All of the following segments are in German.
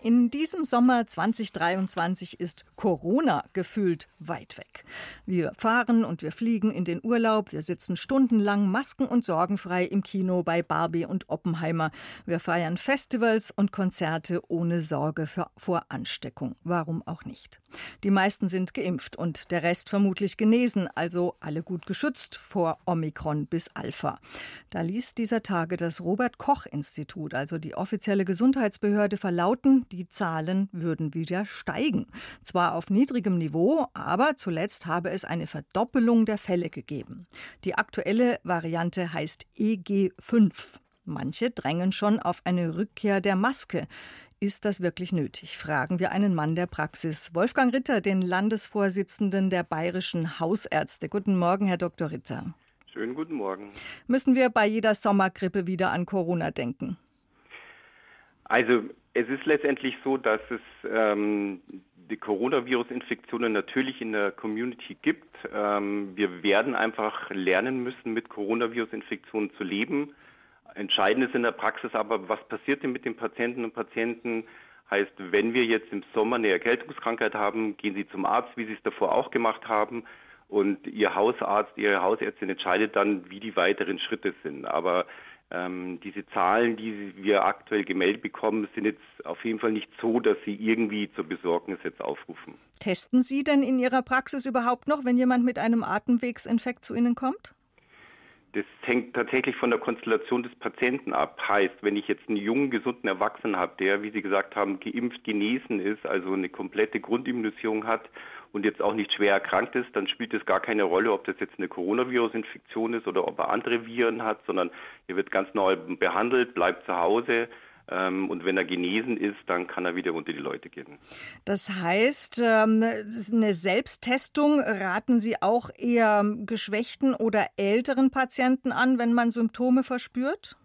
In diesem Sommer 2023 ist Corona gefühlt weit weg. Wir fahren und wir fliegen in den Urlaub, wir sitzen stundenlang masken- und sorgenfrei im Kino bei Barbie und Oppenheimer. Wir feiern Festivals und Konzerte ohne Sorge für, vor Ansteckung. Warum auch nicht? Die meisten sind geimpft und der Rest vermutlich genesen, also alle gut geschützt vor Omikron bis Alpha. Da ließ dieser Tage das Robert Koch Institut, also die offizielle Gesundheitsbehörde, verlauten, die Zahlen würden wieder steigen. Zwar auf niedrigem Niveau, aber zuletzt habe es eine Verdoppelung der Fälle gegeben. Die aktuelle Variante heißt EG5. Manche drängen schon auf eine Rückkehr der Maske. Ist das wirklich nötig? Fragen wir einen Mann der Praxis. Wolfgang Ritter, den Landesvorsitzenden der bayerischen Hausärzte. Guten Morgen, Herr Dr. Ritter. Schönen guten Morgen. Müssen wir bei jeder Sommergrippe wieder an Corona denken? Also es ist letztendlich so, dass es ähm, die Coronavirus-Infektionen natürlich in der Community gibt. Ähm, wir werden einfach lernen müssen, mit Coronavirus-Infektionen zu leben. Entscheidend ist in der Praxis aber, was passiert denn mit den Patienten und Patienten? Heißt, wenn wir jetzt im Sommer eine Erkältungskrankheit haben, gehen Sie zum Arzt, wie Sie es davor auch gemacht haben. Und Ihr Hausarzt, Ihre Hausärztin entscheidet dann, wie die weiteren Schritte sind. Aber ähm, diese Zahlen, die wir aktuell gemeldet bekommen, sind jetzt auf jeden Fall nicht so, dass sie irgendwie zur Besorgnis jetzt aufrufen. Testen Sie denn in Ihrer Praxis überhaupt noch, wenn jemand mit einem Atemwegsinfekt zu Ihnen kommt? Das hängt tatsächlich von der Konstellation des Patienten ab. Heißt, wenn ich jetzt einen jungen, gesunden Erwachsenen habe, der, wie Sie gesagt haben, geimpft, genesen ist, also eine komplette Grundimmunisierung hat und jetzt auch nicht schwer erkrankt ist, dann spielt es gar keine Rolle, ob das jetzt eine Coronavirus-Infektion ist oder ob er andere Viren hat, sondern er wird ganz neu behandelt, bleibt zu Hause, und wenn er genesen ist, dann kann er wieder unter die Leute gehen. Das heißt, ähm, eine Selbsttestung raten Sie auch eher geschwächten oder älteren Patienten an, wenn man Symptome verspürt?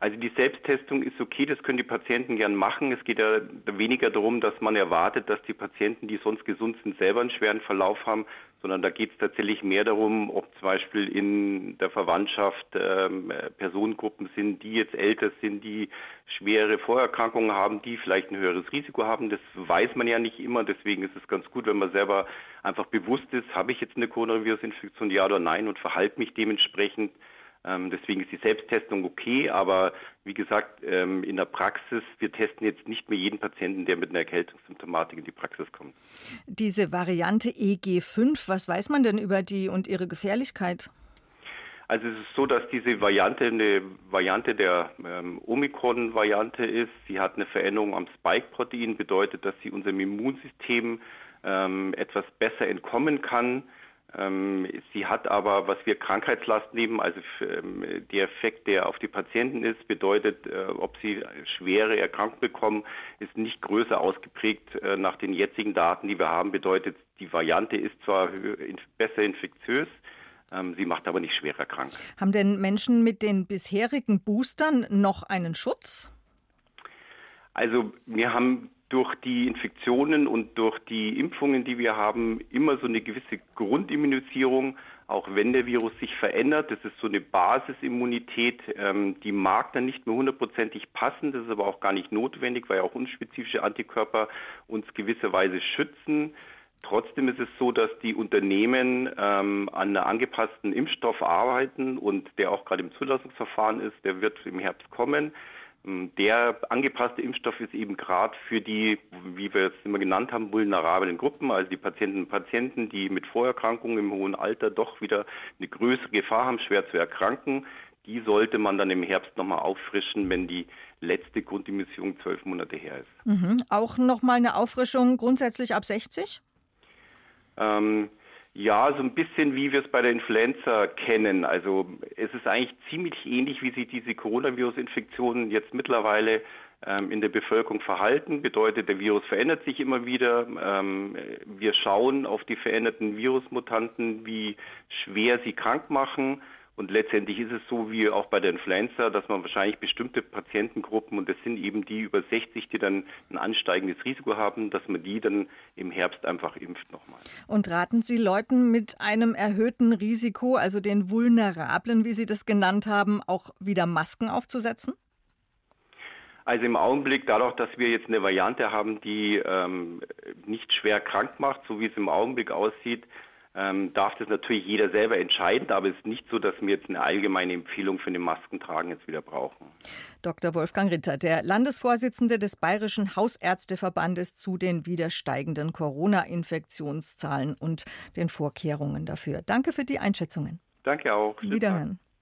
Also die Selbsttestung ist okay, das können die Patienten gern machen. Es geht ja weniger darum, dass man erwartet, dass die Patienten, die sonst gesund sind, selber einen schweren Verlauf haben, sondern da geht es tatsächlich mehr darum, ob zum Beispiel in der Verwandtschaft ähm, Personengruppen sind, die jetzt älter sind, die schwere Vorerkrankungen haben, die vielleicht ein höheres Risiko haben. Das weiß man ja nicht immer. Deswegen ist es ganz gut, wenn man selber einfach bewusst ist, habe ich jetzt eine Coronavirus-Infektion, ja oder nein, und verhalte mich dementsprechend. Ähm, deswegen ist die Selbsttestung okay, aber wie gesagt, ähm, in der Praxis, wir testen jetzt nicht mehr jeden Patienten, der mit einer Erkältungssymptomatik in die Praxis kommt. Diese Variante EG5, was weiß man denn über die und ihre Gefährlichkeit? Also es ist so, dass diese Variante eine Variante der ähm, Omikron-Variante ist. Sie hat eine Veränderung am Spike-Protein, bedeutet, dass sie unserem Immunsystem ähm, etwas besser entkommen kann. Ähm, sie hat aber, was wir Krankheitslast nehmen, also ähm, der Effekt, der auf die Patienten ist, bedeutet, äh, ob sie schwere Erkrankungen bekommen, ist nicht größer ausgeprägt äh, nach den jetzigen Daten, die wir haben. Bedeutet, die Variante ist zwar besser infektiös, ähm, sie macht aber nicht schwerer krank. Haben denn Menschen mit den bisherigen Boostern noch einen Schutz? Also wir haben durch die Infektionen und durch die Impfungen, die wir haben, immer so eine gewisse Grundimmunisierung, auch wenn der Virus sich verändert. Das ist so eine Basisimmunität, ähm, die mag dann nicht mehr hundertprozentig passen. Das ist aber auch gar nicht notwendig, weil auch unspezifische Antikörper uns gewisserweise schützen. Trotzdem ist es so, dass die Unternehmen ähm, an einer angepassten Impfstoff arbeiten und der auch gerade im Zulassungsverfahren ist. Der wird im Herbst kommen. Ähm, der angepasste Impfstoff ist eben gerade für die, wie wir es immer genannt haben, vulnerablen Gruppen, also die Patienten und Patienten, die mit Vorerkrankungen im hohen Alter doch wieder eine größere Gefahr haben, schwer zu erkranken. Die sollte man dann im Herbst nochmal auffrischen, wenn die letzte Grundimmunierung zwölf Monate her ist. Mhm. Auch nochmal eine Auffrischung grundsätzlich ab 60? Ähm, ja, so ein bisschen wie wir es bei der Influenza kennen. Also es ist eigentlich ziemlich ähnlich, wie sich diese Coronavirus-Infektionen jetzt mittlerweile ähm, in der Bevölkerung verhalten. Bedeutet, der Virus verändert sich immer wieder. Ähm, wir schauen auf die veränderten Virusmutanten, wie schwer sie krank machen. Und letztendlich ist es so wie auch bei der Influenza, dass man wahrscheinlich bestimmte Patientengruppen, und das sind eben die über 60, die dann ein ansteigendes Risiko haben, dass man die dann im Herbst einfach impft nochmal. Und raten Sie Leuten mit einem erhöhten Risiko, also den Vulnerablen, wie Sie das genannt haben, auch wieder Masken aufzusetzen? Also im Augenblick, dadurch, dass wir jetzt eine Variante haben, die ähm, nicht schwer krank macht, so wie es im Augenblick aussieht, ähm, darf das natürlich jeder selber entscheiden, aber es ist nicht so, dass wir jetzt eine allgemeine Empfehlung für den Maskentragen jetzt wieder brauchen. Dr. Wolfgang Ritter, der Landesvorsitzende des Bayerischen Hausärzteverbandes zu den wieder steigenden Corona-Infektionszahlen und den Vorkehrungen dafür. Danke für die Einschätzungen. Danke auch. Wiederhören.